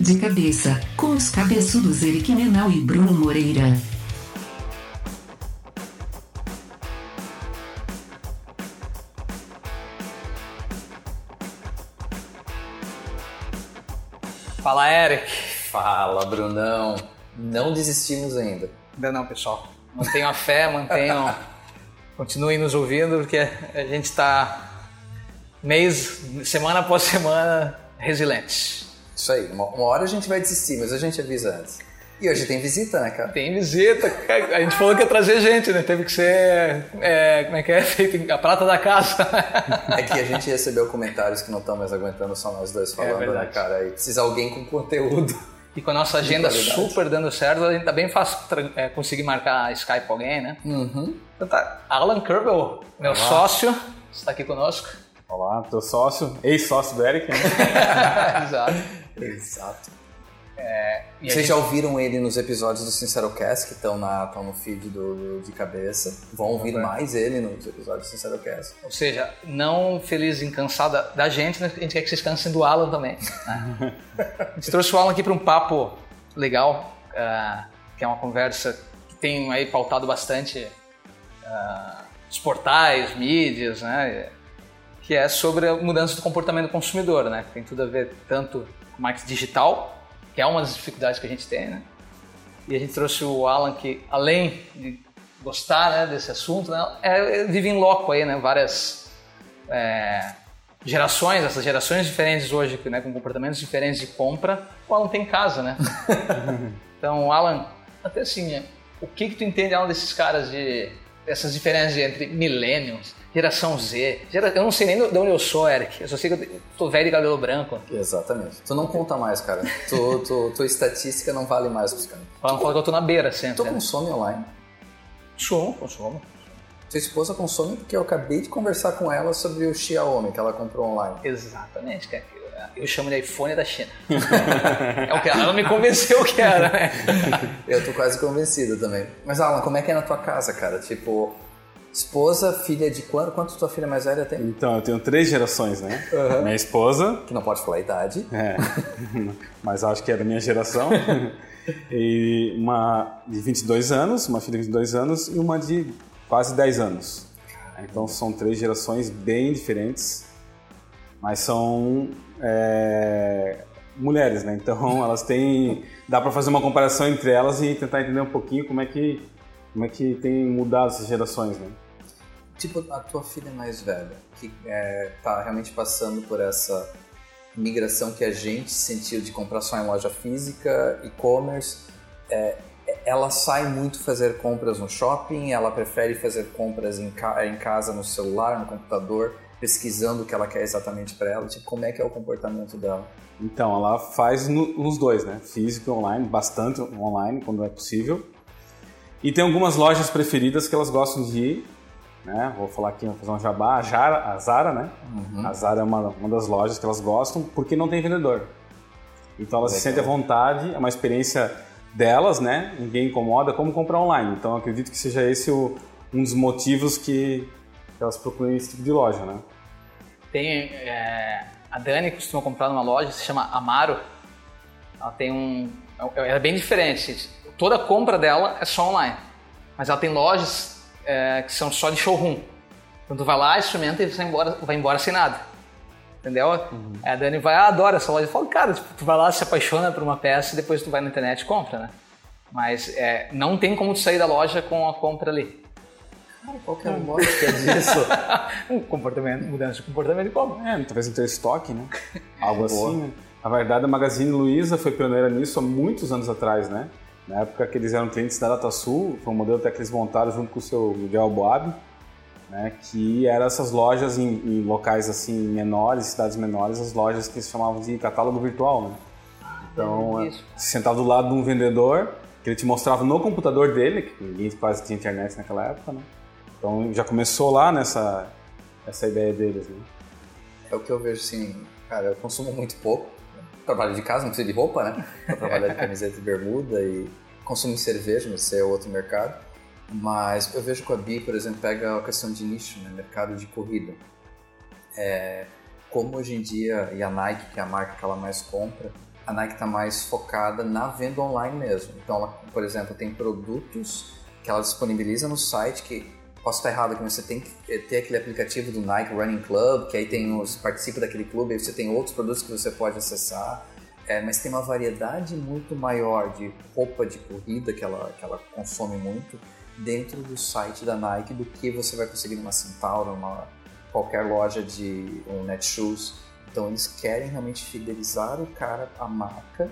De cabeça, com os cabeçudos Eric Menal e Bruno Moreira. Fala, Eric. Fala, Brunão. Não desistimos ainda. Ainda não, pessoal. Mantenham a fé, mantenham. continuem nos ouvindo, porque a gente está mês, semana após semana, resiliente. Isso aí. Uma, uma hora a gente vai desistir, mas a gente avisa antes. E hoje tem visita, né, cara? Tem visita. A gente falou que ia trazer gente, né? Teve que ser. É, como é que é? Feito a prata da casa. É que a gente recebeu comentários que não estão mais aguentando só nós dois falando, É né, cara? E precisa alguém com conteúdo. E com a nossa agenda super dando certo, a gente tá bem fácil é, conseguir marcar Skype com alguém, né? Uhum. Então tá. Alan Kerbel, meu sócio, está aqui conosco. Olá, teu sócio, ex-sócio do Eric, né? Exato. Exato. A Vocês gente- já ouviram ele nos episódios do SinceroCast, que estão no feed do, de cabeça. Vão ouvir mais ele nos episódios do SinceroCast. Ou seja, não feliz em cansar da, da gente, né? a gente quer que vocês cansem do Alan também. né? a gente trouxe o Alan aqui para um papo legal, ah, que é uma conversa que tem aí pautado bastante ah, os portais, mídias, né? que é sobre a mudança do comportamento do consumidor, né? Tem tudo a ver tanto marketing digital, que é uma das dificuldades que a gente tem, né? E a gente trouxe o Alan que, além de gostar né, desse assunto, né, é, vive em loco aí, né? Várias é, gerações, essas gerações diferentes hoje, né, com comportamentos diferentes de compra, o Alan tem em casa, né? então, Alan, até assim, é, o que que tu entende, Alan, desses caras de essas diferenças entre millennials, geração Z, gera- eu não sei nem de onde eu sou, Eric, eu só sei que eu tô velho de cabelo branco. Exatamente. Tu não conta mais, cara. Tu, tu, tua estatística não vale mais pros caras. Falam fala que eu tô na beira sempre. Tu né? consome online? Consumo, consumo. Tua esposa consome porque eu acabei de conversar com ela sobre o Xiaomi que ela comprou online. Exatamente, cara. Eu- chamo de iPhone da China. é o que ela me convenceu que era, né? Eu tô quase convencido também. Mas Alan, como é que é na tua casa, cara? Tipo, esposa, filha de quanto? Quanto tua filha mais velha tem? Então, eu tenho três gerações, né? Minha esposa, Que não pode falar a idade. é, mas acho que é da minha geração, e uma de 22 anos, uma filha de 22 anos e uma de quase 10 anos. Então, são três gerações bem diferentes, mas são é, mulheres, né? Então, elas têm... Dá para fazer uma comparação entre elas e tentar entender um pouquinho como é que, como é que tem mudado essas gerações, né? Tipo, a tua filha mais velha, que é, tá realmente passando por essa migração que a gente sentiu de comprar só em loja física, e-commerce, é, ela sai muito fazer compras no shopping, ela prefere fazer compras em, ca- em casa, no celular, no computador, pesquisando o que ela quer exatamente para ela. Tipo, como é que é o comportamento dela? Então, ela faz no- nos dois, né? Físico e online, bastante online, quando é possível. E tem algumas lojas preferidas que elas gostam de ir, né? Vou falar aqui, vou fazer um jabá, a, Jara, a Zara, né? A Zara é uma, uma das lojas que elas gostam porque não tem vendedor. Então elas se Legal. sentem à vontade, é uma experiência delas, né? Ninguém incomoda, como comprar online. Então acredito que seja esse o- um dos motivos que, que elas procuram esse tipo de loja, né? Tem, é, a Dani costuma comprar numa loja, se chama Amaro. Ela tem um. Ela é bem diferente. Toda compra dela é só online. Mas ela tem lojas é, que são só de showroom. Então tu vai lá, experimenta e vai embora, vai embora sem nada. Entendeu? A Dani vai, ah, adora essa loja. Eu falo, cara, tipo, tu vai lá, se apaixona por uma peça e depois tu vai na internet e compra, né? Mas é, não tem como tu sair da loja com a compra ali. Cara, qual que é a lógica disso? Um comportamento, mudança de comportamento de compra. É, talvez não ter estoque, né? Algo assim, né? Na verdade, a Magazine Luiza foi pioneira nisso há muitos anos atrás, né? Na época que eles eram clientes da DataSul, foi um modelo até que eles montaram junto com o seu Miguel Boab, né? Que eram essas lojas em, em locais assim menores, cidades menores, as lojas que eles chamavam de catálogo virtual, né? Então, é, se sentar do lado de um vendedor, que ele te mostrava no computador dele, que ninguém quase tinha internet naquela época, né? Então já começou lá nessa essa ideia deles, né? É o que eu vejo assim, cara, eu consumo muito pouco. Trabalho de casa, não preciso de roupa, né? Eu trabalho de camiseta e bermuda e consumo cerveja, mas esse é outro mercado. Mas eu vejo que a Bi, por exemplo, pega a questão de nicho, né? Mercado de corrida. É, como hoje em dia, e a Nike, que é a marca que ela mais compra, a Nike está mais focada na venda online mesmo. Então, ela, por exemplo, tem produtos que ela disponibiliza no site que posso estar errado que você tem que ter aquele aplicativo do Nike Running Club, que aí tem os participa daquele clube, aí você tem outros produtos que você pode acessar. É, mas tem uma variedade muito maior de roupa de corrida que ela, que ela consome muito dentro do site da Nike do que você vai conseguir numa Centauro, numa qualquer loja de um Netshoes. Então eles querem realmente fidelizar o cara à marca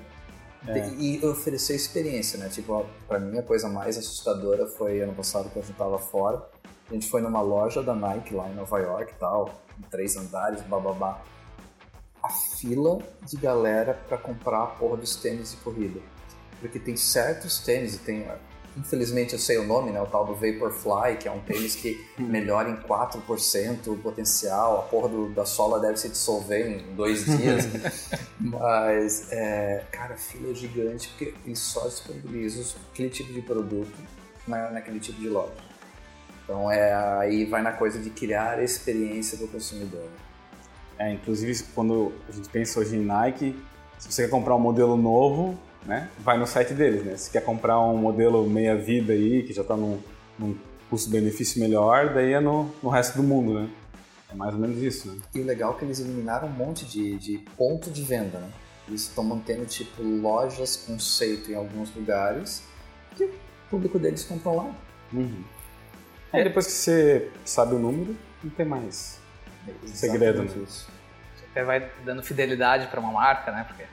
É. e oferecer experiência, né? Tipo, para mim a coisa mais assustadora foi ano passado que a gente tava fora. A gente foi numa loja da Nike lá em Nova York e tal, em três andares, bababá. A fila de galera para comprar a porra dos tênis de corrida. Porque tem certos tênis, tem, infelizmente eu sei o nome, né? O tal do Vaporfly, que é um tênis que melhora em 4% o potencial. A porra do- da sola deve se dissolver em dois dias. Mas, é, cara, fila é gigante porque eles só disponibilizam aquele tipo de produto na, naquele tipo de loja. Então é aí vai na coisa de criar a experiência do consumidor. É, inclusive, quando a gente pensa hoje em Nike, se você quer comprar um modelo novo, né, vai no site deles, né? Se quer comprar um modelo meia-vida aí, que já está num, num custo-benefício melhor, daí é no, no resto do mundo, né? É mais ou menos isso, né? E o legal é que eles eliminaram um monte de, de ponto de venda, né? Eles estão mantendo tipo lojas conceito em alguns lugares que o público deles compra lá. Uhum. Aí depois que você sabe o número, não tem mais. Segredo, Exatamente né? isso. Você até vai dando fidelidade para uma marca, né? Porque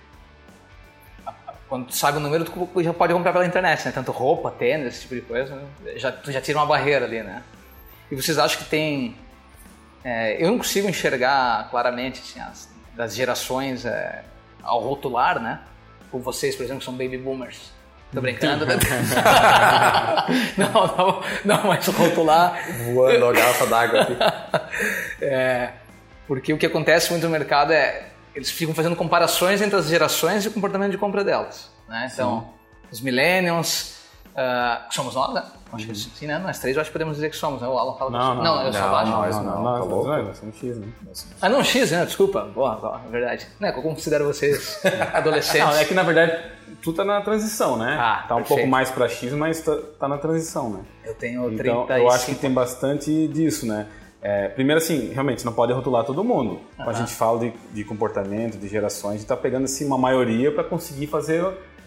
quando tu sabe o número, tu já pode comprar pela internet, né? Tanto roupa, tênis, esse tipo de coisa. né? Já, tu já tira uma barreira ali, né? E vocês acham que tem... é, eu não consigo enxergar claramente assim, as, das gerações é, ao rotular, né? Como vocês, por exemplo, que são baby boomers. Tô brincando. né? não, não, não, mas rotular Voando a garrafa d'água aqui. é, porque o que acontece muito no mercado é eles ficam fazendo comparações entre as gerações e o comportamento de compra delas. Né? Então, os millennials, que somos nós, né? Acho que sim, né? Nós três eu acho que podemos dizer que somos, né? O Alan fala que Não, eu sou- não, eu sou não, abaixo. nós não, tá louco? nós somos X, né? Ah, não, X, né? Desculpa. Boa, boa, é verdade. Não, é que eu considero vocês adolescentes. Não, é que na verdade tu tá na transição, né? Ah, tá um pouco mais pra X, mas tá, tá na transição, né? Eu tenho 35. Então, eu acho que tem bastante disso, né? É, primeiro, assim, realmente, não pode rotular todo mundo. Quando a gente fala de, de comportamento, de gerações, a gente tá pegando, assim, uma maioria para conseguir fazer,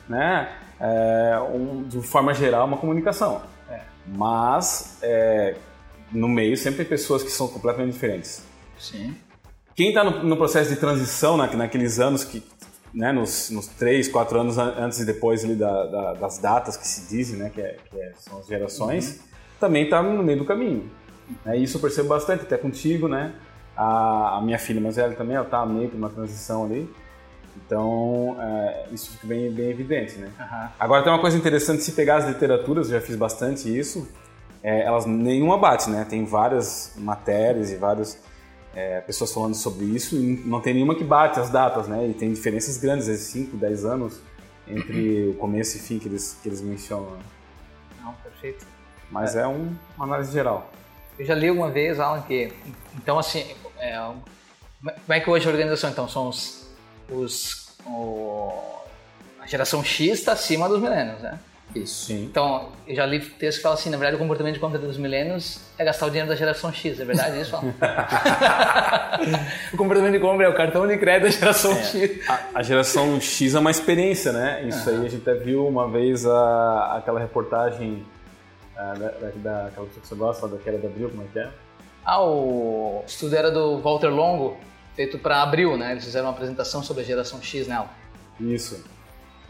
né, é, um- de forma geral, uma comunicação. É. Mas, é, no meio, sempre tem pessoas que são completamente diferentes. Sim. Quem está no, no processo de transição, na, naqueles anos que, né, nos, nos três, quatro anos an- antes e depois ali da- da- das datas que se dizem, né, que, é- que é- são as gerações, também está no meio do caminho. E isso eu percebo bastante, até contigo, né? A, a minha filha mais velha também, ela está meio que numa transição ali. Então, é, isso fica bem, bem evidente, né? Aham. Agora tem uma coisa interessante, se pegar as literaturas, eu já fiz bastante isso, é, elas nenhuma bate, né? Tem várias matérias e várias é, pessoas falando sobre isso e não tem nenhuma que bate as datas, né? E tem diferenças grandes, às vezes 5, 10 anos entre o começo e fim que eles, que eles mencionam. né? Não, perfeito. Mas é, um, uma análise geral. Eu já li alguma vez, Alan, que. Então, assim, é, como é que hoje a organização? Então, são os. os o- a geração X está acima dos milênios, né? Isso. Sim. Então, eu já li texto que fala assim: na verdade, o comportamento de compra dos milênios é gastar o dinheiro da geração X. É verdade isso, Alan? o comportamento de compra é o cartão de crédito da geração X. A, a geração X é uma experiência, né? Isso aí a gente até viu uma vez a, aquela reportagem ah, da, da, da- aquela pessoa que você gosta, da Queda da Abril, como é que é? Ah, o estudo era do Walter Longo, feito para abril, né? Eles fizeram uma apresentação sobre a geração X nela. Isso.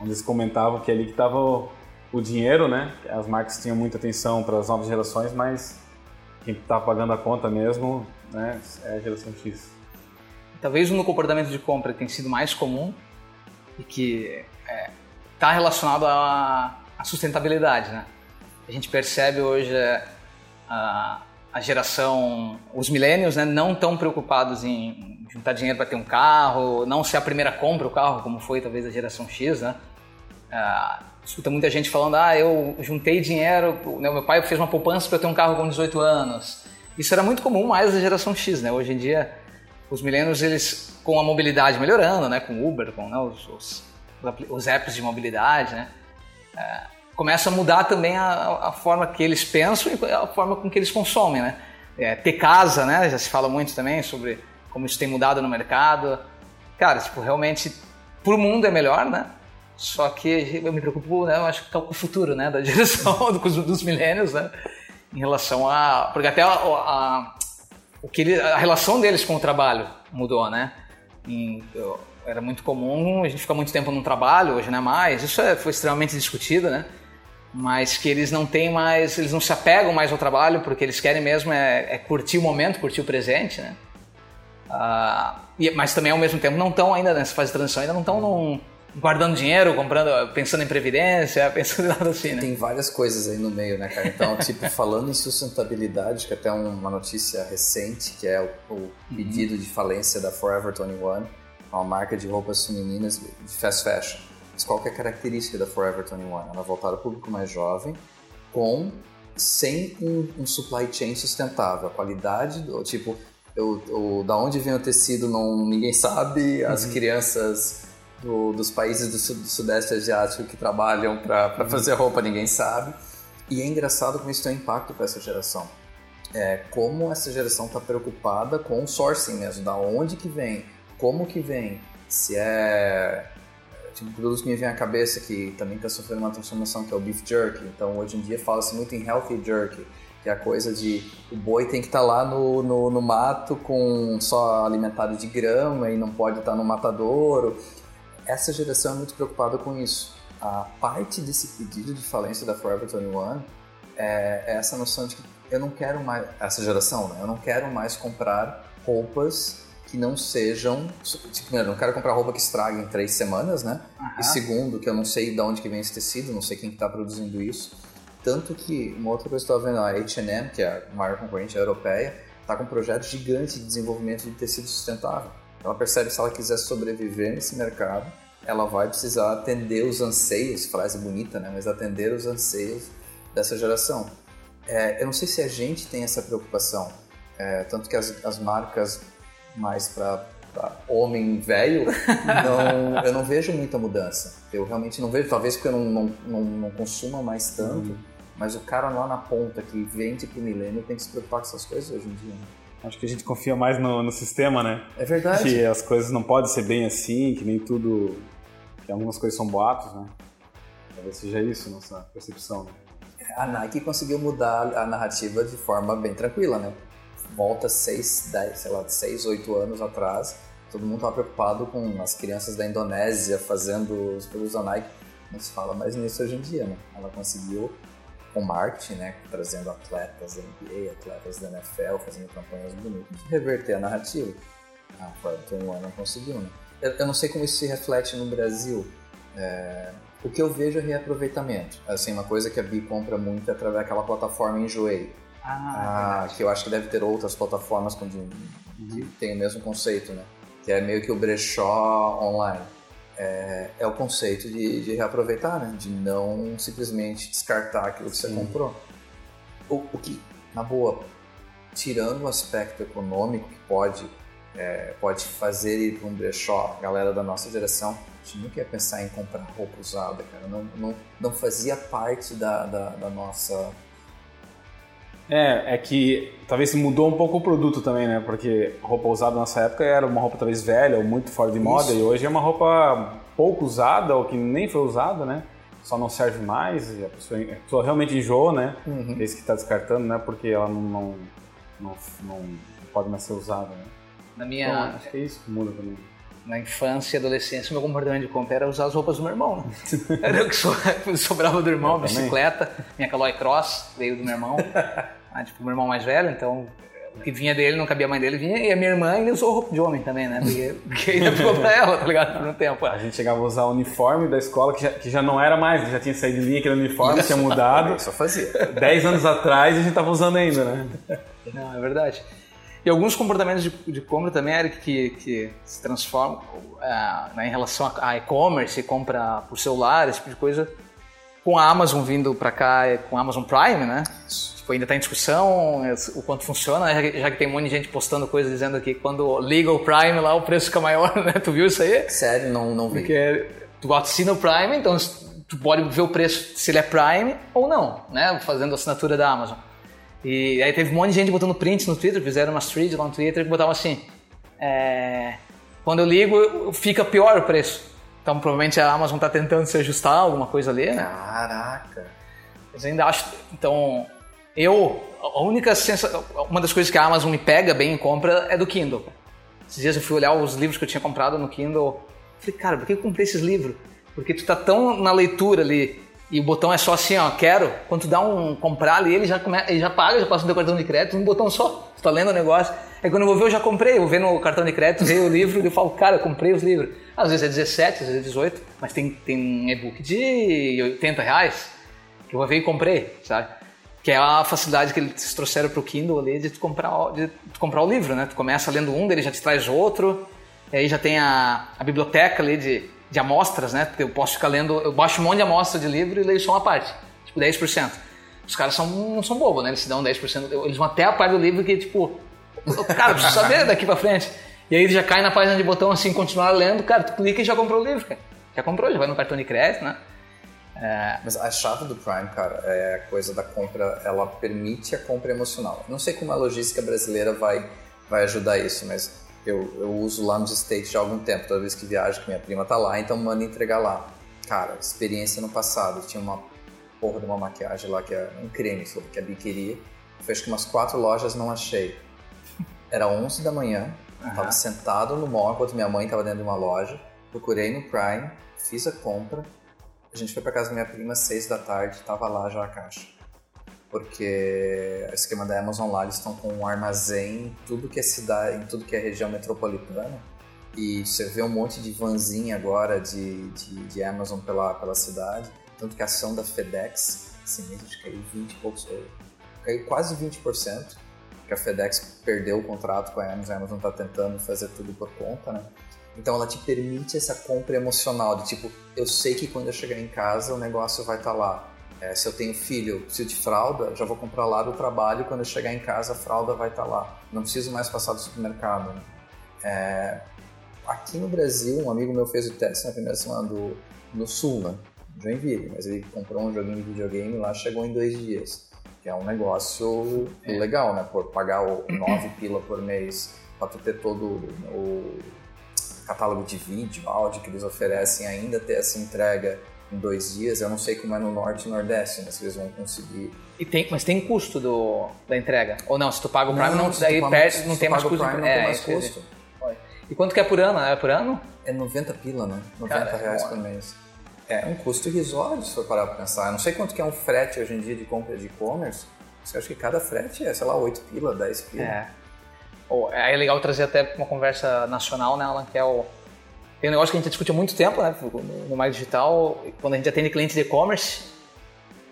Onde eles comentavam que ali que estava o, o dinheiro, né? As marcas tinham muita atenção para as novas gerações, mas quem está pagando a conta mesmo né, é a geração X. Talvez no comportamento de compra tem sido mais comum e que está relacionado à, à sustentabilidade, né? A gente percebe hoje é, a, a geração, os millennials, né, não tão preocupados em juntar dinheiro para ter um carro, não ser a primeira compra o carro, como foi talvez a geração X, né? Ah, escuta muita gente falando, ah, eu juntei dinheiro, né, meu pai fez uma poupança para eu ter um carro com 18 anos. Isso era muito comum mais da geração X, né? Hoje em dia, os milênios, eles, com a mobilidade melhorando, né? Com Uber, com né, os, os, os apps de mobilidade, né? É, começa a mudar também a, a, forma que eles pensam e a forma com que eles consomem, né? É, ter casa, né? Já se fala muito também sobre como isso tem mudado no mercado. Cara, tipo, realmente, pro mundo é melhor, né? Só que eu me preocupo, né? Eu acho que tá com o futuro, né? Da geração dos, dos milênios, né? Em relação a... Porque até a, a, o que ele, a relação deles com o trabalho mudou, né? Em, era muito comum a gente ficar muito tempo no trabalho, hoje não é mais. Isso é, foi extremamente discutido, né? Mas que eles não têm mais, eles não se apegam mais ao trabalho porque eles querem mesmo é, é curtir o momento, curtir o presente, né? Ah, e, mas também ao mesmo tempo não estão ainda nessa fase de transição, ainda não estão guardando dinheiro, comprando, pensando em previdência, pensando em nada assim, né? Tem várias coisas aí no meio, né, cara? Então, tipo, falando em sustentabilidade, que até uma notícia recente, que é o, o pedido uhum. de falência da Forever 21, uma marca de roupas femininas de fast fashion. Mas qual é a característica da Forever 21? Ela é voltada ao público mais jovem, com sem um, um supply chain sustentável. A qualidade, do, tipo, o, o, da onde vem o tecido não ninguém sabe, as uhum. crianças do, dos países do, do, Sudeste Asiático que trabalham para uhum. fazer roupa ninguém sabe. E é engraçado como isso tem um impacto para essa geração. É, como essa geração está preocupada com o sourcing mesmo, da onde que vem, como que vem, se é tipo produtos que me vem à cabeça que também está sofrendo uma transformação que é o beef jerky. Então hoje em dia fala-se muito em healthy jerky, que é a coisa de o boi tem que estar tá lá no, no, no, mato com só alimentado de grama e não pode estar tá no matadouro. Essa geração é muito preocupada com isso. A parte desse pedido de falência da Forever 21 é, é essa noção de que eu não quero mais, essa geração, né? Eu não quero mais comprar roupas que não sejam. Primeiro, não quero comprar roupa que estrague em três semanas, né? Uhum. E segundo, que eu não sei de onde que vem esse tecido, não sei quem está produzindo isso. Tanto que uma outra coisa que eu estava vendo, a H&M, que é a maior concorrente europeia, está com um projeto gigante de desenvolvimento de tecido sustentável. Ela percebe que se ela quiser sobreviver nesse mercado, ela vai precisar atender os anseios, frase bonita, né? Mas atender os anseios dessa geração. É, eu não sei se a gente tem essa preocupação, é, tanto que as, as marcas mais para homem velho, não, eu não vejo muita mudança. Eu realmente não vejo, talvez porque eu não, não, não, não consuma mais tanto, uhum. mas o cara lá na ponta que vende pro milênio tem que se preocupar com essas coisas hoje em dia. Né? Acho que a gente confia mais no, no sistema, né? É verdade. Que as coisas não podem ser bem assim, que nem tudo. que algumas coisas são boatos, né? Talvez seja isso nossa percepção, né? A Nike conseguiu mudar a narrativa de forma bem tranquila, né? Volta 6, 10, sei lá, 6, 8 anos atrás, todo mundo estava preocupado com as crianças da Indonésia fazendo os produtos da Nike. Não se fala mais nisso hoje em dia, né? Ela conseguiu, com marketing, né, trazendo atletas da NBA, atletas da NFL, fazendo campanhas bonitas, reverter a narrativa. Ah, foi um ano não conseguiu, né? Eu, eu, não sei como isso se reflete no Brasil. É, o que eu vejo é reaproveitamento. Assim, uma coisa que a Bi compra muito é através daquela plataforma Enjoei ah, ah que eu acho que deve ter outras plataformas com, que uhum. tem o mesmo conceito, né? Que é meio que o brechó online. É, é o conceito de, de, reaproveitar, né? De não simplesmente descartar aquilo que você Sim. comprou. O, o, que, na boa, tirando o aspecto econômico que pode, é, pode fazer ir para um brechó, a galera da nossa geração, a gente nunca ia pensar em comprar roupa usada, cara. Não, não, não fazia parte da, da, da nossa é, é que talvez mudou um pouco o produto também, né? Porque roupa usada nessa época era uma roupa talvez velha ou muito fora de moda Isso. e hoje é uma roupa pouco usada ou que nem foi usada, né? Só não serve mais e a pessoa, a pessoa realmente enjoa, né? Uhum. Esse que está descartando, né? Porque ela não, não, não, não, pode mais ser usada, né? Na minha... Então, acho que é isso que muda também na infância e adolescência, meu comportamento de compra era usar as roupas do meu irmão. Né? Era o que sobrava do irmão, eu bicicleta, também. minha Caloi Cross veio do meu irmão. Ah, tipo, meu irmão mais velho, então o que vinha dele não cabia a mãe dele, vinha, e a minha irmã ainda usou roupa de homem também, né? Porque, porque ainda ficou pra ela, tá ligado? Por um tempo. A gente chegava a usar o uniforme da escola, que já, que já não era mais, já tinha saído de linha aquele uniforme, Isso. tinha mudado. Só fazia. Dez anos atrás a gente tava usando ainda, né? Não, é verdade. E alguns comportamentos de, de compra também, Eric, que, que se transformam uh, né, em relação a, a e-commerce, compra por celular, esse tipo de coisa, com a Amazon vindo para cá, com a Amazon Prime, né? Tipo, ainda está em discussão o quanto funciona, já que tem um monte de gente postando coisas dizendo que quando liga o Prime lá o preço fica maior, né? Tu viu isso aí? Sério, não, não vi. Porque tu assina o Prime, então tu pode ver o preço se ele é Prime ou não, né? Fazendo assinatura da Amazon. E aí teve um monte de gente botando prints no Twitter, fizeram uma thread lá no Twitter que botavam assim: é, quando eu ligo, fica pior o preço. Então provavelmente a Amazon está tentando se ajustar alguma coisa ali, né? Caraca. Mas ainda acho. Então, eu. A única sensação. Uma das coisas que a Amazon me pega bem em compra é do Kindle. Esses dias eu fui olhar os livros que eu tinha comprado no Kindle. Falei, cara, por que eu comprei esses livros? Porque tu tá tão na leitura ali e o botão é só assim, ó, quero. Quando tu dá um comprar ali, ele já, come, ele já paga, já passa no teu cartão de crédito, um botão só. Tu tá lendo o negócio. Aí quando eu vou ver, eu já comprei. Eu vou ver no cartão de crédito, veio o livro e eu falo, cara, eu comprei os livros. Às vezes é 17, às vezes é 18, mas tem, tem um e-book de 80 reais que eu vou ver e comprei, sabe? Que é a facilidade que eles trouxeram pro Kindle ali de tu comprar, de tu comprar o livro, né? Tu começa lendo um, ele já te traz outro, e aí já tem a, a biblioteca ali de, de amostras, né? Porque eu posso ficar lendo, eu baixo um monte de amostra de livro e leio só uma parte, tipo 10%. Os caras são, não são bobos, né? Eles se dão 10%, eles vão até a parte do livro que, tipo, cara, preciso saber daqui pra frente. E aí ele já cai na página de botão assim, continuar lendo, cara, tu clica e já comprou o livro, cara. Já comprou, já vai no cartão de crédito, né? É... Mas a chave do Prime, cara, é a coisa da compra, ela permite a compra emocional. Não sei como a logística brasileira vai, vai ajudar isso, mas eu, eu uso lá nos States já há algum tempo, toda vez que viajo, que minha prima tá lá, então manda entregar lá. Cara, experiência no passado, tinha uma porra de uma maquiagem lá que é um creme, que é biqueria. Fez que umas quatro lojas, não achei. Era 11 da manhã, uhum. tava sentado no mall enquanto minha mãe tava dentro de uma loja, procurei no Prime, fiz a compra, a gente foi para casa da minha prima às seis da tarde, tava lá já a caixa. Porque o esquema da Amazon lá, eles estão com um armazém em tudo que é cidade, em tudo que é região metropolitana. E você vê um monte de vanzinha agora de, de, de Amazon pela, pela cidade. Tanto que a ação da FedEx, esse mês, acho que caiu 20 e poucos, caiu quase 20%, que a FedEx perdeu o contrato com a Amazon, a Amazon está tentando fazer tudo por conta, né? Então ela te permite essa compra emocional de tipo, eu sei que quando eu chegar em casa o negócio vai estar tá lá. É, se eu tenho filho, preciso de fralda, já vou comprar lá do trabalho quando eu chegar em casa a fralda vai estar tá lá. Não preciso mais passar do supermercado. Né? É, aqui no Brasil, um amigo meu fez o teste na primeira semana do, no Sul, né? Joinville, mas ele comprou um joguinho de videogame lá, chegou em dois dias. Que é um negócio é. legal, né? Por pagar o 9 pila por mês para tu ter todo o catálogo de vídeo, áudio que eles oferecem, ainda ter essa entrega em dois dias. Eu não sei como é no norte e nordeste, mas eles vão conseguir. E tem, mas tem custo do, da entrega? Ou não? Se tu paga o Prime, não, não daí perde, não tem mais custo. Prime, não é, tem mais custo. E quanto que é por ano? É por ano? É 90 pila, né? 90 Cara, reais é por mês. É um custo irrisório se for parar para pensar. Eu não sei quanto que é um frete hoje em dia de compra de e-commerce. Eu acho que cada frete é, sei lá, 8 pila, 10 pila. É. É legal trazer até uma conversa nacional, né, Alan, que é o... Tem um negócio que a gente discute há muito tempo, né, no mais digital, quando a gente atende clientes de e-commerce,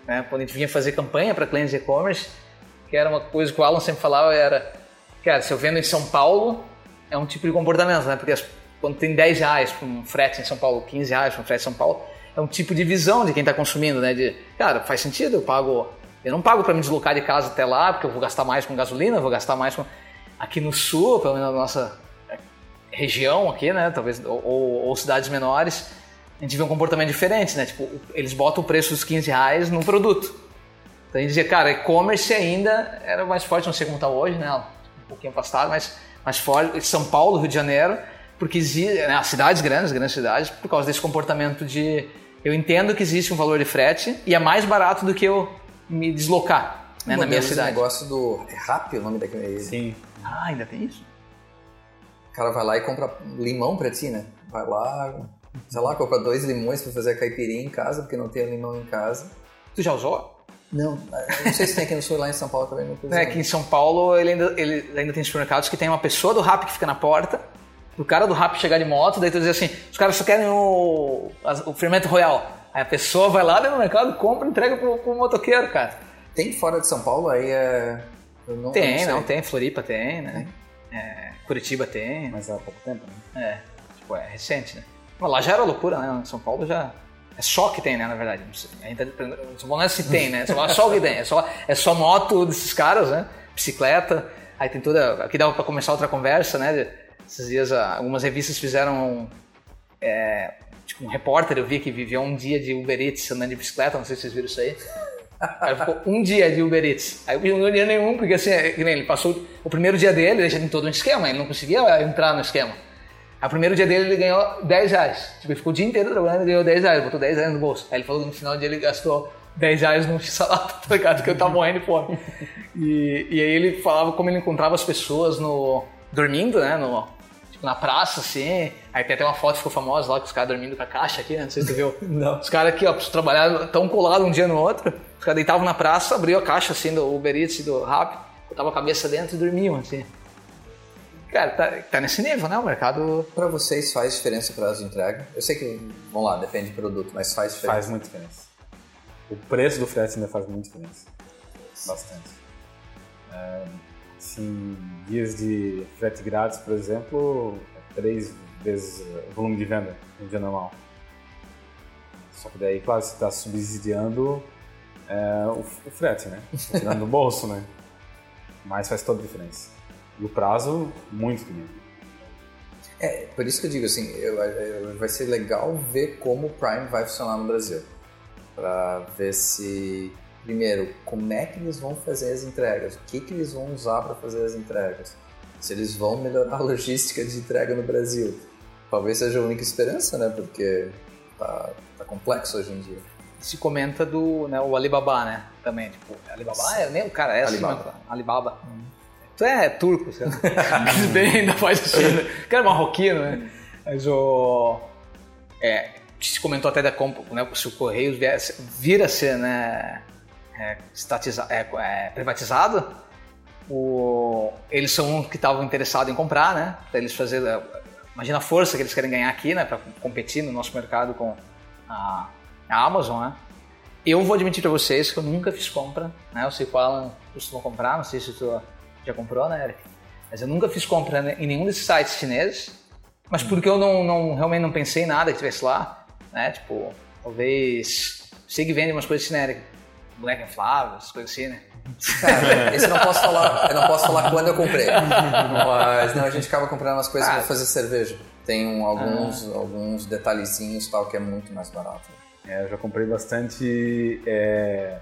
né, quando a gente vinha fazer campanha para clientes de e-commerce, que era uma coisa que o Alan sempre falava, era, cara, se eu vendo em São Paulo, é um tipo de comportamento, né, porque quando tem 10 reais para um frete em São Paulo, 15 reais para um frete em São Paulo, é um tipo de visão de quem está consumindo, né, de, cara, faz sentido, eu pago, eu não pago para me deslocar de casa até lá, porque eu vou gastar mais com gasolina, vou gastar mais com aqui no sul, pelo menos na nossa região aqui, né, talvez, ou, ou, cidades menores, a gente vê um comportamento diferente, né, tipo, eles botam o preço dos 15 reais no produto. Então a gente dizia, cara, e-commerce ainda era mais forte, não sei como está hoje, né, um pouquinho afastado, mas mais forte, São Paulo, Rio de Janeiro, porque existe, né, as cidades grandes, grandes cidades, por causa desse comportamento de, eu entendo que existe um valor de frete e é mais barato do que eu me deslocar, né, na minha cidade. O negócio do, é RAP o nome daquele... Sim. Ah, ainda tem isso? O cara vai lá e compra limão pra ti, né? Vai lá, sei lá, compra dois limões pra fazer a caipirinha em casa, porque não tem limão em casa. Tu já usou? Não, não sei se tem aqui no sul, lá em São Paulo também não É, aqui em São Paulo ele ainda, ele ainda tem supermercados que tem uma pessoa do rap que fica na porta, o cara do rap chegar de moto, daí tu diz assim, os caras só querem o, o fermento royal. Aí a pessoa vai lá no mercado, compra e entrega pro, pro motoqueiro, cara. Tem fora de São Paulo aí é não, tem, não, não, tem. Floripa tem, né? É, Curitiba tem. Mas há pouco tempo, né? É, tipo, é recente, né? Mas lá já era loucura, né? São Paulo já. É só que tem, né? Na verdade. Ainda, São Paulo não é se tem, né? É só o que tem. É só, é só moto desses caras, né? Bicicleta. Aí tem toda. Aqui dá pra começar outra conversa, né? Esses dias algumas revistas fizeram é, tipo, um repórter eu vi que viveu um dia de Uber Eats andando de bicicleta, não sei se vocês viram isso aí. Aí ficou um dia de Uber Eats. Aí eu não dia nenhum, porque assim, é ele passou o primeiro dia dele, ele já tem todo um esquema, ele não conseguia entrar no esquema. Aí o primeiro dia dele ele ganhou 10 reais. Tipo, ele ficou o dia inteiro trabalhando e ganhou 10 reais, botou 10 reais no bolso. Aí ele falou que no final do dia ele gastou 10 reais num x-salada, tá ligado? Que eu tava morrendo de fome. E, e aí ele falava como ele encontrava as pessoas no dormindo, né? No, tipo, na praça, assim. Aí tem até uma foto que ficou famosa lá, com os caras dormindo com a caixa aqui, né? Não sei se você viu. Não. Os caras aqui, ó, trabalhar tão colados um dia no outro. Os caras deitavam na praça, abriam a caixa, assim, do Uber Eats e do Rap, botavam a cabeça dentro e dormiam, assim. Cara, tá, tá nesse nível, né? O mercado... Pra vocês faz diferença para as entregas? Eu sei que, vamos lá, depende do produto, mas faz diferença. Faz muita diferença. O preço do frete ainda faz muita diferença. Bastante. É, assim, dias de frete grátis, por exemplo, é três vezes o volume de venda no dia normal. Só que daí, claro, você está subsidiando é, o, o frete, né? Tirando do bolso, né? Mas faz toda a diferença. E o prazo, muito também. É, por isso que eu digo assim, eu- eu- vai ser legal ver como o Prime vai funcionar no Brasil. Pra ver se, primeiro, como é que eles vão fazer as entregas, o que, que eles vão usar para fazer as entregas. Se eles vão melhorar a logística de entrega no Brasil. Talvez seja a única esperança, né? Porque tá, tá complexo hoje em dia. Se comenta do né, o Alibaba, né? Também, tipo, Alibaba é nem o cara, é assim, Alibaba. né? Alibaba. Tu é turco, você bem ainda faz isso. Né? Cara, marroquino, né? Mas o. É, se comentou até da compra, né? Se o Correios viesse- vir a ser, né? É, estatiza, é, é, privatizado, o, eles são os que estavam interessados em comprar, né? Pra eles fazerem. Imagina a força que eles querem ganhar aqui, né? Para competir no nosso mercado com a, a Amazon, né? Eu vou admitir para vocês que eu nunca fiz compra, né? Eu sei que o Alan costuma comprar, não sei se tu já comprou, né, Eric? Mas eu nunca fiz compra em nenhum desses sites chineses, mas porque eu não, não- realmente não pensei em nada que tivesse lá, né? Tipo, talvez. Sei que vende umas coisas Eric? Boneca inflável, essas coisas assim, né? Cara, esse eu não posso falar, eu não posso falar quando eu comprei. Mas não, a gente acaba comprando umas coisas pra fazer cerveja. Tem um- alguns, alguns detalhezinhos tal que é muito mais barato. É, eu já comprei bastante é,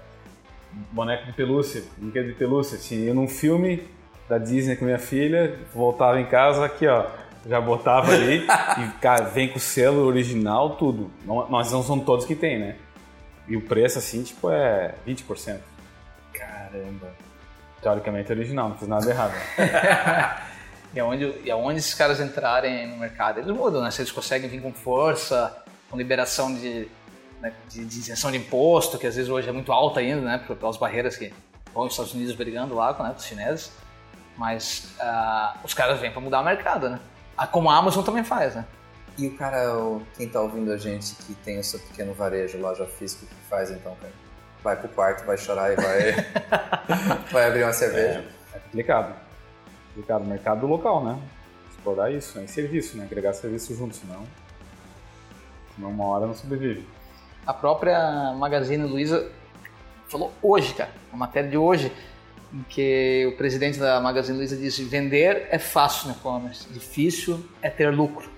boneco de pelúcia, brinquedo de pelúcia. Tinha num filme da Disney com minha filha, voltava em casa, aqui ó, já botava ali e cara, vem com o selo original, tudo. Não, mas não são todos que tem, né? E o preço, assim, tipo, é 20%. Caramba. Teoricamente original, não fiz nada errado. E aonde, e aonde esses caras entrarem no mercado, eles mudam, né? Se eles conseguem vir com força, com liberação de, né, de, de isenção de imposto, que às vezes hoje é muito alta ainda, né? Pelas barreiras que vão os Estados Unidos brigando lá né, com os chineses. Mas ah, os caras vêm para mudar o mercado, né? Ah, Como a Amazon também faz, né? E o cara, quem tá ouvindo a gente que tem o seu pequeno varejo, loja física, o que faz então, cara? Vai pro quarto, vai chorar e vai, vai abrir uma cerveja. É complicado. Complicado. Mercado local, né? Explorar isso, né? E serviço, né? Agregar serviço junto, senão. Senão uma hora não sobrevive. A própria Magazine Luiza falou hoje, cara, uma matéria de hoje, em que o presidente da Magazine Luiza disse: vender é fácil no e-commerce, difícil é ter lucro.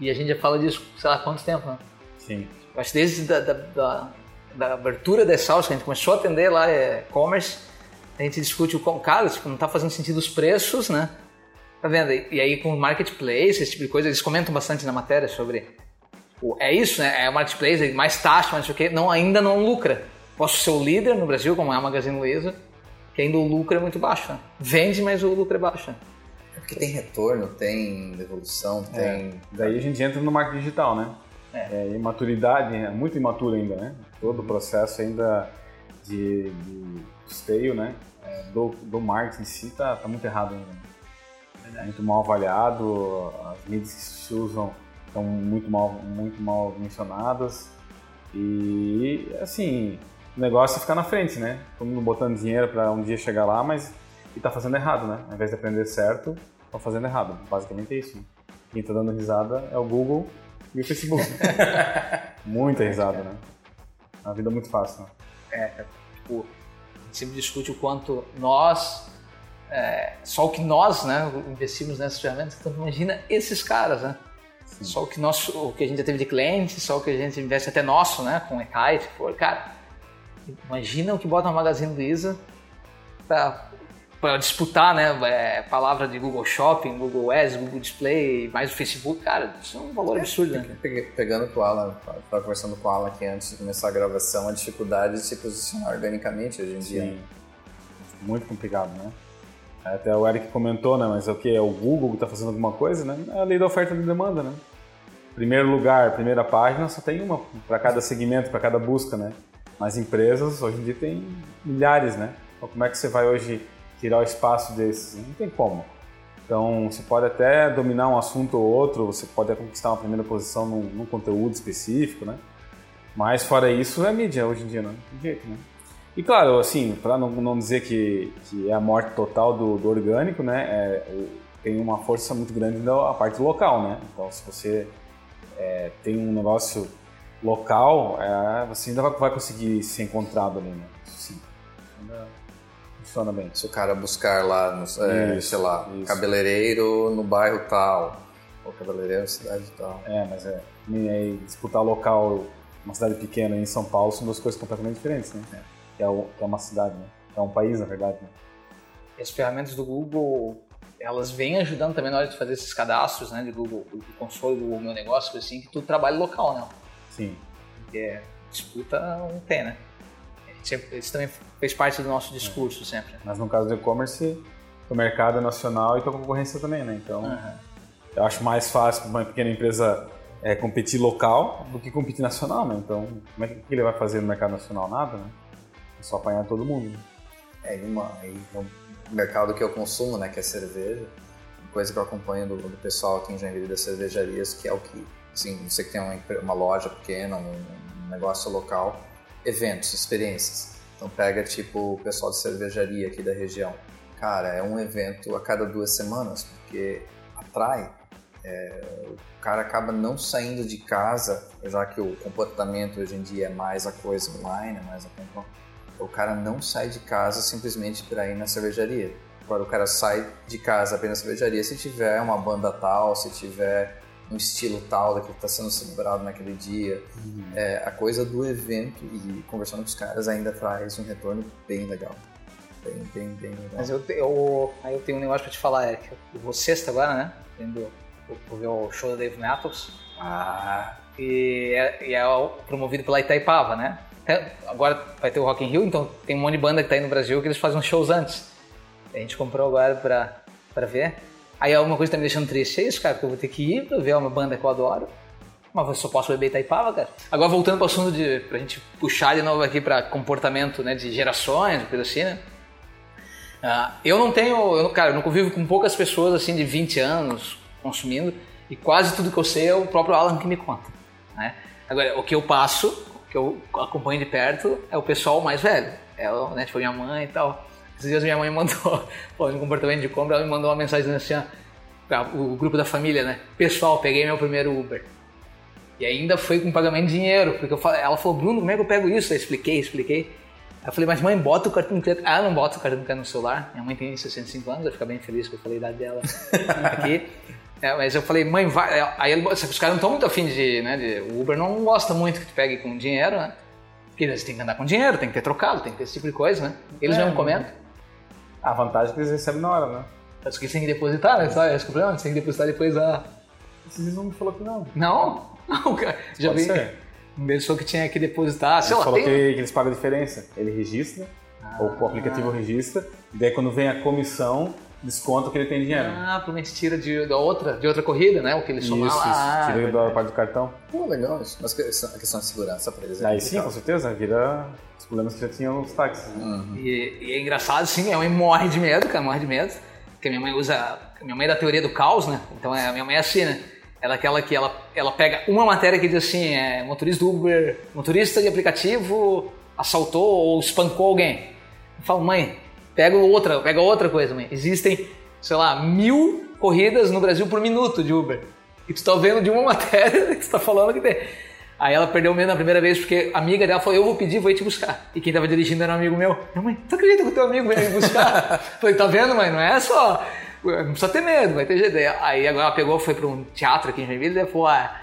E a gente já fala disso, sei lá quanto tempo, né? Sim. Eu acho que desde da, da, da, da abertura da Sauce, que a gente começou a atender lá é, e-commerce, a gente discute o com cara, tipo, não tá fazendo sentido os preços, né? Tá vendo? E, aí com o marketplace, esse tipo de coisa, eles comentam bastante na matéria sobre é isso, né? É o marketplace, é mais taxa, mas não sei o quê, não, ainda não lucra. Posso ser o líder no Brasil, como é a Magazine Luiza, que ainda o lucro é muito baixo. né? Vende, mas o lucro é baixo. né? É porque tem retorno, tem devolução, tem. Daí a gente entra no marketing digital, né? É. É, imaturidade, é muito imaturo ainda, né? Todo o processo ainda de, de custeio, né? É, do, do marketing em si tá, tá muito errado ainda. né? Muito mal avaliado, as mídias que se usam estão muito mal, muito mal mencionadas. E, assim, o negócio é ficar na frente, né? Todo mundo botando dinheiro para um dia chegar lá, mas e tá fazendo errado, né? Ao invés de aprender certo, tá fazendo errado. Basicamente é isso. né? Quem tá dando risada é o Google e o Facebook. Muita risada, né? É uma vida muito fácil, né? Tipo, a gente sempre discute o quanto nós, é, só o que nós, né, investimos nessas ferramentas, então imagina esses caras, né? Só o que, nosso, o que a gente já teve de cliente, só o que a gente investe até nosso, né? Com o e-kite. Pô, cara, imagina o que bota uma Magazine Luiza pra disputar, né? É, palavra de Google Shopping, Google Ads, Google Display, mais o Facebook. Cara, isso é um valor absurdo, né? Pegando com o Alan, estava conversando com o Alan aqui antes de começar a gravação, a dificuldade de se posicionar organicamente hoje em dia. Sim. Muito complicado, né? Até o Eric comentou, né? Mas é o que? É o Google que está fazendo alguma coisa, né? É a lei da oferta e da demanda, né? Primeiro lugar, primeira página, só tem uma para cada segmento, para cada busca, né? Nas empresas, hoje em dia tem milhares, né? Então, como é que você vai hoje tirar o espaço desses? Não tem como. Então, você pode até dominar um assunto ou outro, você pode até conquistar uma primeira posição num, num conteúdo específico, né? Mas fora isso, é mídia hoje em dia, não tem jeito, né? E claro, assim, para não, não dizer que, que é a morte total do, do orgânico, né? é, tem uma força muito grande da parte local, né? Então, se você é, tem um negócio local, é, você ainda vai, vai conseguir ser encontrado ali, né? Sim. Ainda funciona bem. Se o cara buscar lá, no, é, Isso, sei lá, isso. cabeleireiro no bairro tal, ou cabeleireiro na cidade tal. É, mas é. aí disputar local, uma cidade pequena em São Paulo são duas coisas completamente diferentes, né? Que, é o, que é uma cidade, né? É um país, na verdade, né? E as ferramentas do Google, elas vêm ajudando também na hora de fazer esses cadastros, né? De Google, do console do meu negócio, assim, que tudo trabalha local, né? Sim. Porque disputa não tem, né? Isso também fez parte do nosso discurso sempre. Mas no caso do e-commerce, o mercado é nacional e com a concorrência também, né? Então, Aham. eu acho mais fácil para uma pequena empresa é, competir local do que competir nacional, né? Então, como é que ele vai fazer no mercado nacional? Nada, né? É só apanhar todo mundo. né? É, e uma, e no mercado que eu consumo, né, que é cerveja, coisa que eu acompanho do, do pessoal aqui em Joinville das cervejarias, que é o que, assim, você que tem uma, uma loja pequena, um, um negócio local, eventos, experiências. Então pega, tipo, o pessoal de cervejaria aqui da região. Cara, é um evento a cada duas semanas, porque atrai. É, o cara acaba não saindo de casa, já que o comportamento hoje em dia é mais a coisa online, é mais a compra o cara não sai de casa simplesmente para ir na cervejaria. Agora o cara sai de casa apenas na cervejaria se tiver uma banda tal, se tiver um estilo tal daquilo que está sendo celebrado naquele dia. É, a coisa do evento e conversando com os caras ainda traz um retorno bem legal. Bem, bem, bem legal. Mas eu, eu, aí eu tenho um negócio pra te falar, Eric. Eu vou sexta agora, né? Vou, ver o show da Dave Metals. Ah, E é, e é promovido pela Itaipava, né? Até Agora vai ter o Rock in Rio, então tem um monte de banda que tá aí no Brasil que eles fazem uns shows antes. A gente comprou agora pra, pra ver. Aí alguma coisa que tá me deixando triste é isso, cara, porque eu vou ter que ir pra ver uma banda que eu adoro. Mas eu só posso beber Itaipava, cara. Agora voltando pro assunto de. pra gente puxar de novo aqui pra comportamento né, de gerações, coisa assim, né? Ah, eu não tenho, eu, cara, eu não convivo com poucas pessoas assim de 20 anos consumindo e quase tudo que eu sei é o próprio Alan que me conta. Né? Agora, o que eu passo, que eu acompanho de perto é o pessoal mais velho, é né, tipo minha mãe e tal. Esses dias minha mãe mandou, falando de comportamento de compra, ela me mandou uma mensagem assim, o grupo da família, né? Pessoal, peguei meu primeiro Uber. E ainda foi com pagamento de dinheiro, porque eu falei, ela falou, Bruno, como é que eu pego isso? Eu expliquei, expliquei. Aí eu falei, mas mãe, bota o cartão de crédito. Ah, não bota o cartão de crédito no celular. Minha mãe tem 65 anos, vai ficar bem feliz que eu falei a idade dela aqui. É, mas eu falei, mãe, vai. Aí ele, que os caras não estão muito afim de, né? De, o Uber não gosta muito que tu pegue com dinheiro, né? Porque eles têm que andar com dinheiro, tem que ter trocado, tem que ter esse tipo de coisa, né? Eles É, mesmo comentam. A vantagem é que eles recebem na hora, né? Mas que eles têm que depositar, né? Só, esse é o problema, eles têm que depositar depois a. Dias não me falou que não. Não? Não, cara. Já Pode vi. ser. Pessoa que tinha que depositar, sei Ele lá, falou tem... Ah. que, que eles pagam a diferença. Ele registra, ou o aplicativo registra, e daí quando vem a comissão, desconta que ele tem dinheiro. Ah, provavelmente tira de, da outra, de outra corrida, né? O que ele somar isso, lá. Ah, isso. Tira verdade. da parte do cartão. pô, legal isso. Mas que- a questão de segurança para eles é Daí sim, com certeza, vira os problemas que já tinham nos táxis. né? Uhum. E, e é engraçado, sim, minha mãe morre de medo, cara, morre de medo. Porque minha mãe usa. Minha mãe é da teoria do caos, né? Então é, minha mãe é assim, né? Ela é aquela que ela, ela pega uma matéria que diz assim: é, motorista do Uber, motorista de aplicativo assaltou ou espancou alguém. Eu falo, mãe, pega outra, pega outra coisa, mãe. Existem, sei lá, mil corridas no Brasil por minuto de Uber. E tu tá vendo de uma matéria que tu tá falando que tem. Aí ela perdeu o medo na primeira vez porque a amiga dela falou: Eu vou pedir, vou ir te buscar. E quem tava dirigindo era um amigo meu. Minha mãe, tu acredita que o teu amigo veio me buscar? Falei: Tá vendo, mãe? Não é só. não precisa ter medo, vai ter jeito. Aí agora ela pegou, foi para um teatro aqui em Joinville e falou, ah,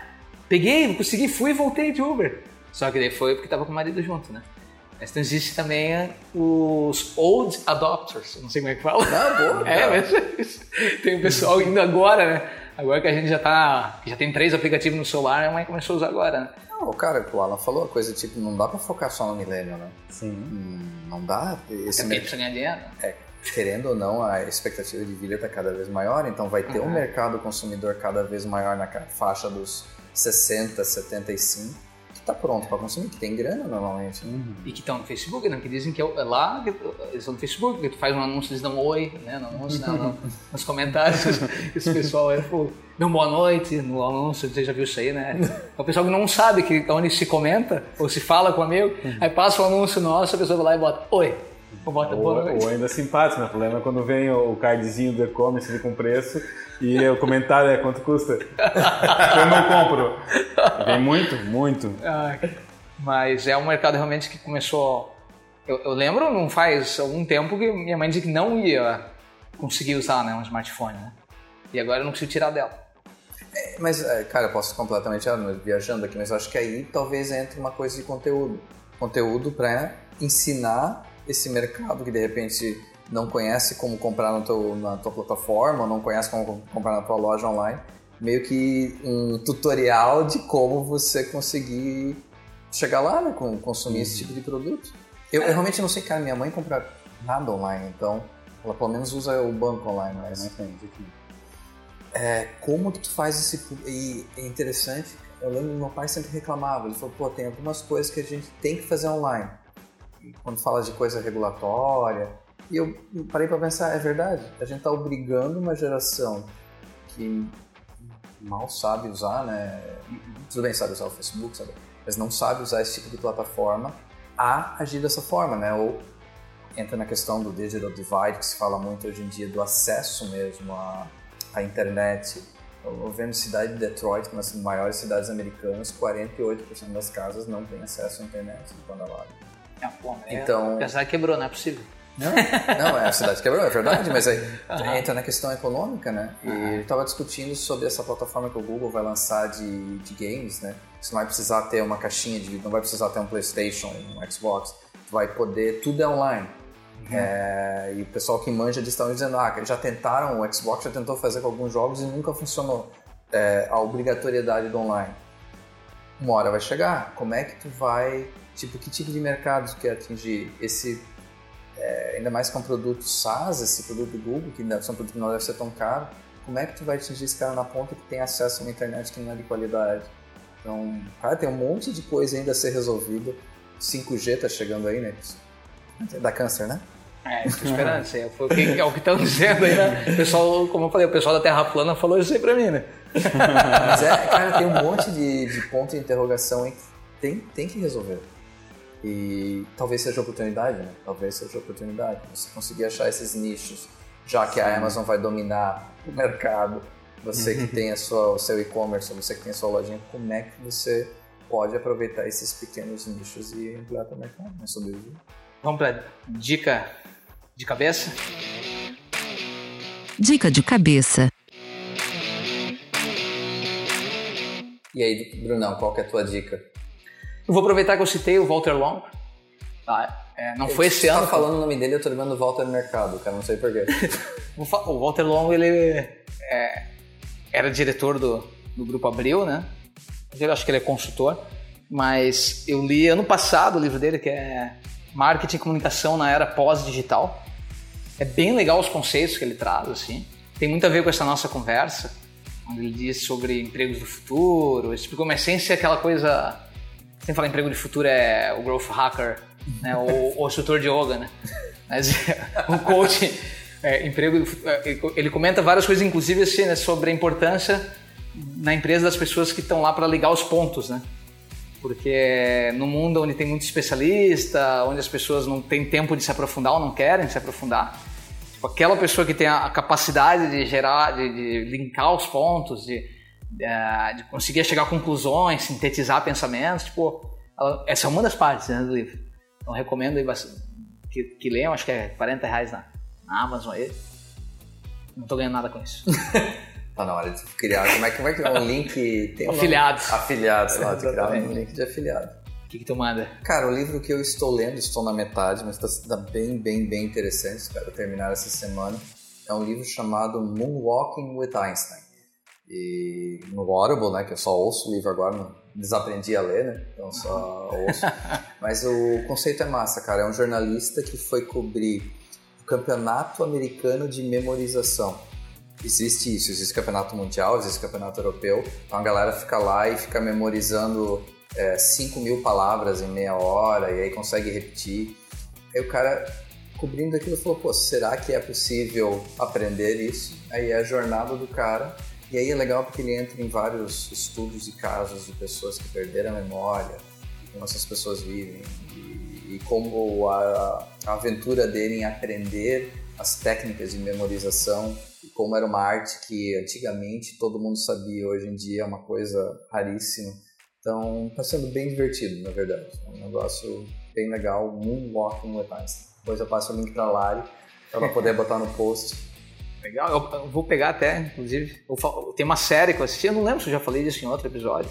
peguei, consegui, fui e voltei de Uber. Só que daí foi porque tava com o marido junto, né? Mas então existe também os old adopters, não sei como é que fala. Não, boa, É, mas tem um pessoal indo agora, né? Agora que a gente já tá, já tem três aplicativos no celular, a mãe começou a usar agora, né? Não, cara, o Alan falou a coisa tipo, não dá pra focar só no milênio, né? Sim. Hum, Não dá. Esse Também mer- precisa ganhar dinheiro. é, querendo ou não, a expectativa de vida está cada vez maior, então vai ter um Uhum. mercado consumidor cada vez maior na faixa dos 60, 75, está pronto para consumir, que tem grana normalmente. né? E que estão no Facebook, né? Que dizem que é lá, que eles estão no Facebook, que tu faz um anúncio, eles dão oi, né? No anúncio, não, não, nos comentários, esse pessoal aí, pô, dão boa noite no anúncio, você já viu isso aí, né? É o pessoal que não sabe que onde se comenta, ou se fala com o amigo, aí passa o anúncio nosso, a pessoa vai lá e bota oi, ou Ou, ainda simpático, né? O problema é quando vem o cardzinho do e-commerce ali com preço e o comentário é quanto custa. Eu não compro. Vem muito, muito. Ai, Mas é um mercado realmente que começou. Eu, eu lembro, não faz algum tempo, que minha mãe dizia que não ia conseguir usar né, um smartphone, né? E agora eu não consigo tirar dela. Mas, é, cara, eu posso completamente ah, viajando aqui, mas eu acho que aí talvez entre uma coisa de conteúdo. Conteúdo para ensinar esse mercado que de repente não conhece como comprar no teu, na tua plataforma, não conhece como comprar na tua loja online. Meio que um tutorial de como você conseguir chegar lá, né, com, consumir esse tipo de produto. Eu, eu realmente não sei, cara, minha mãe compra nada online, então ela pelo menos usa o banco online, mas aqui. é, como que tu faz esse e é interessante eu lembro que meu pai sempre reclamava ele falou pô tem algumas coisas que a gente tem que fazer online quando fala de coisa regulatória e eu parei para pensar é verdade a gente tá obrigando uma geração que mal sabe usar né tudo bem sabe usar o Facebook sabe mas não sabe usar esse tipo de plataforma a agir dessa forma né ou entra na questão do digital divide que se fala muito hoje em dia do acesso mesmo a a internet. Eu vendo cidade de Detroit, uma das maiores cidades americanas, 48% das casas não têm acesso à internet quando ela. É, é, Então- Apesar que quebrou, não é possível. Não, não, é a cidade quebrou, é verdade, mas aí entra na questão econômica, né? E eu estava discutindo sobre essa plataforma que o Google vai lançar de, de games, né? Você não vai precisar ter uma caixinha de não vai precisar ter um PlayStation, um Xbox, vai poder, tudo é online. É, e o pessoal que manja disso estava dizendo, ah, que já tentaram, o Xbox já tentou fazer com alguns jogos e nunca funcionou. É, a obrigatoriedade do online. Uma hora vai chegar, como é que tu vai, tipo, que tipo de mercado quer atingir? Esse é, ainda mais com um produto SaaS, esse produto do Google, que deve ser um produto que não deve ser tão caro, como é que tu vai atingir esse cara na ponta que tem acesso a uma internet que não é de qualidade? Então, cara, tem um monte de coisa ainda a ser resolvida. 5G tá chegando aí, né? Dá câncer, né? É, tô esperando. isso aí foi o que, é o que estão dizendo aí, né? O pessoal, como eu falei, o pessoal da Terra Plana falou isso aí pra mim, né? Mas é, cara, tem um monte de, de ponto de interrogação aí que tem, tem que resolver. E talvez seja oportunidade, né? Talvez seja oportunidade. Você conseguir achar esses nichos, já que a Amazon vai dominar o mercado, você que tem a sua, o seu e-commerce, você que tem a sua lojinha, como é que você pode aproveitar esses pequenos nichos e ampliar para o mercado, né? Sobreviver. Vamos pra dica de cabeça? Dica de cabeça. E aí, Brunão, qual que é a tua dica? Eu vou aproveitar que eu citei o Walter Long. Tá? É, não foi esse Você ano. tá falando o nome dele, eu tô lembrando Walter Mercado, cara, não sei porquê. O O Walter Long, ele é, era diretor do, do Grupo Abril, né? Eu acho que ele é consultor. Mas eu li ano passado o livro dele, que é Marketing e Comunicação na Era Pós-Digital. É bem legal os conceitos que ele traz, assim. Tem muito a ver com essa nossa conversa, onde ele diz sobre empregos do futuro, explicou uma essência, aquela coisa... Sem falar emprego de futuro é o growth hacker, né? ou o instrutor de yoga, né? Mas o coach, é, emprego, é, ele comenta várias coisas, inclusive assim, né, sobre a importância na empresa das pessoas que estão lá para ligar os pontos, né? Porque no mundo onde tem muito especialista, onde as pessoas não têm tempo de se aprofundar ou não querem se aprofundar, tipo, aquela pessoa que tem a capacidade de gerar, de, de linkar os pontos, de, de conseguir chegar a conclusões, sintetizar pensamentos, tipo, ela- essa é uma das partes né, do livro. Então recomendo aí que, que leiam, acho que é 40 reais na, na Amazon aí. Não tô ganhando nada com isso. Tá na hora de criar. Como é que vai criar um link? Tem um Afiliados. nome- Afiliados, lá, de criar um link de afiliado. O que, que tu manda? Cara, o livro que eu estou lendo, estou na metade, mas está bem, bem, bem interessante. Espero terminar essa semana. É um livro chamado Moonwalking with Einstein. E no Audible, né, que eu só ouço o livro agora, não desaprendi a ler, né, então só ouço. Mas o conceito é massa, cara. É um jornalista que foi cobrir o campeonato americano de memorização. Existe isso, existe campeonato mundial, existe campeonato europeu. Então a galera fica lá e fica memorizando é, 5 mil palavras em meia hora e aí consegue repetir. Aí o cara cobrindo aquilo falou, pô, será que é possível aprender isso? Aí é a jornada do cara. E aí é legal porque ele entra em vários estudos e casos de pessoas que perderam a memória, como essas pessoas vivem e, e como a, a aventura dele em aprender as técnicas de memorização e como era uma arte que antigamente todo mundo sabia, hoje em dia é uma coisa raríssima. Então está sendo bem divertido, na verdade. É um negócio bem legal, Moonwalking with Einstein. Depois eu passo o link para a Lari, para ela poder botar no post. Legal, eu, eu vou pegar até, inclusive. eu fa- Tem uma série que eu assisti, eu não lembro se eu já falei disso em outro episódio,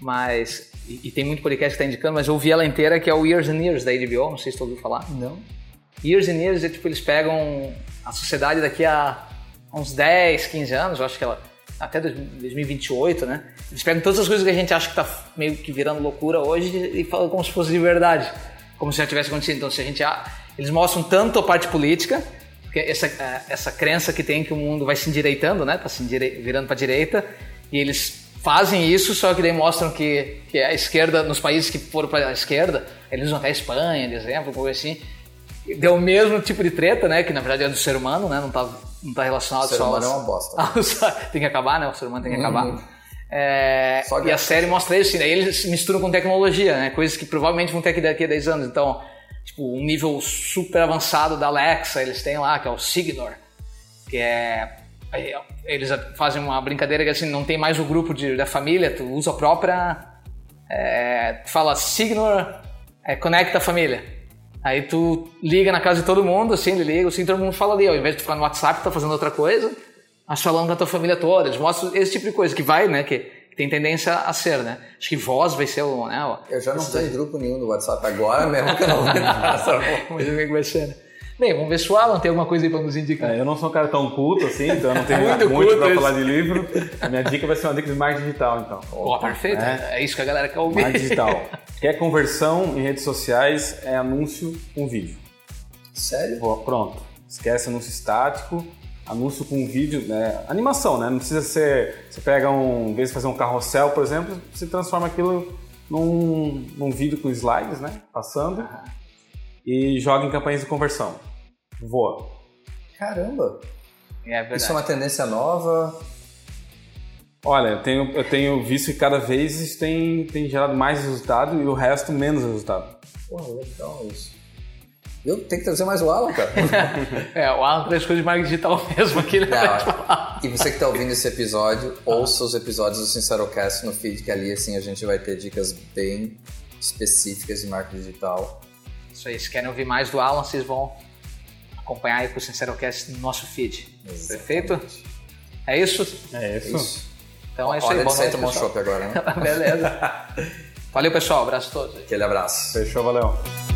mas. E, e tem muito podcast que está indicando, mas eu vi ela inteira, que é o Years and Years da HBO, não sei se tu ouviu falar. Não. Years and Years é tipo, eles pegam a sociedade daqui a uns 10, 15 anos, eu acho que ela. Até 2028, né? Eles pegam todas as coisas que a gente acha que tá meio que virando loucura hoje e falam como se fosse de verdade. Como se já tivesse acontecido. Então, se a gente. Eles mostram tanto a parte política, porque essa, essa crença que tem que o mundo vai se endireitando, né? Tá se endire- virando para direita. E eles fazem isso, só que daí mostram que, que a esquerda, nos países que foram para a esquerda, eles usam até a Espanha, de exemplo, coisa assim deu o mesmo tipo de treta, né? Que na verdade é do ser humano, né? Não tá, não tá relacionado O ser só humano é uma bosta. tem que acabar, né? O ser humano tem que Uhum. acabar. É, Só e a série mostra isso, assim, daí eles misturam com tecnologia, né? Coisas que provavelmente vão ter aqui daqui a 10 anos. Então, tipo, um nível super avançado da Alexa, eles têm lá, que é o Signor, que é. Eles fazem uma brincadeira que assim, não tem mais o grupo de, da família, tu usa a própria. É, fala Signor, é, conecta a família. Aí tu liga na casa de todo mundo, assim, ele liga, assim, todo mundo fala ali, ao invés de ficar no WhatsApp, tá fazendo outra coisa, mas falando com a tua família toda. Eles mostram esse tipo de coisa que vai, né, que tem tendência a ser, né. Acho que voz vai ser o, né, Eu já não tô em grupo nenhum do WhatsApp agora mesmo que eu não vou entrar. Vamos ver como é que vai ser, né. Bem, vamos ver se o Alan tem alguma coisa aí pra nos indicar. É, eu não sou um cara tão culto assim, então eu não tenho Muito muito, isso. falar de livro. A minha dica vai ser uma dica de marketing digital, então. Ó, perfeito, é. isso que a galera quer ouvir. Marketing digital. Quer conversão em redes sociais, é anúncio com vídeo. Sério? Pô, Pronto. Esquece anúncio estático, anúncio com vídeo, né? Animação, né? Não precisa ser. Você pega um. Em vez de fazer um carrossel, por exemplo, você transforma aquilo num, num vídeo com slides, né? Passando. E joga em campanhas de conversão. Voa. Caramba. É verdade. Isso é uma tendência nova. Olha, eu tenho, eu tenho visto que cada vez isso tem, tem gerado mais resultado e o resto menos resultado. Porra, legal isso. Eu tenho que trazer mais o Alan, cara. É, o Alan traz coisas de marketing digital mesmo aqui, né? E você que está ouvindo esse episódio, ouça os episódios do Sincerocast no feed, que ali assim a gente vai ter dicas bem específicas de marketing digital. Isso aí, se querem ouvir mais do Alan, vocês vão acompanhar aí com o Sincerocast no nosso feed. Perfeito? É isso? É É isso. Então é isso Hora aí. de Boa sair tomar um pessoal. chopp agora, né? Beleza. Valeu, pessoal. Abraço a todos. Aquele abraço. Fechou, valeu.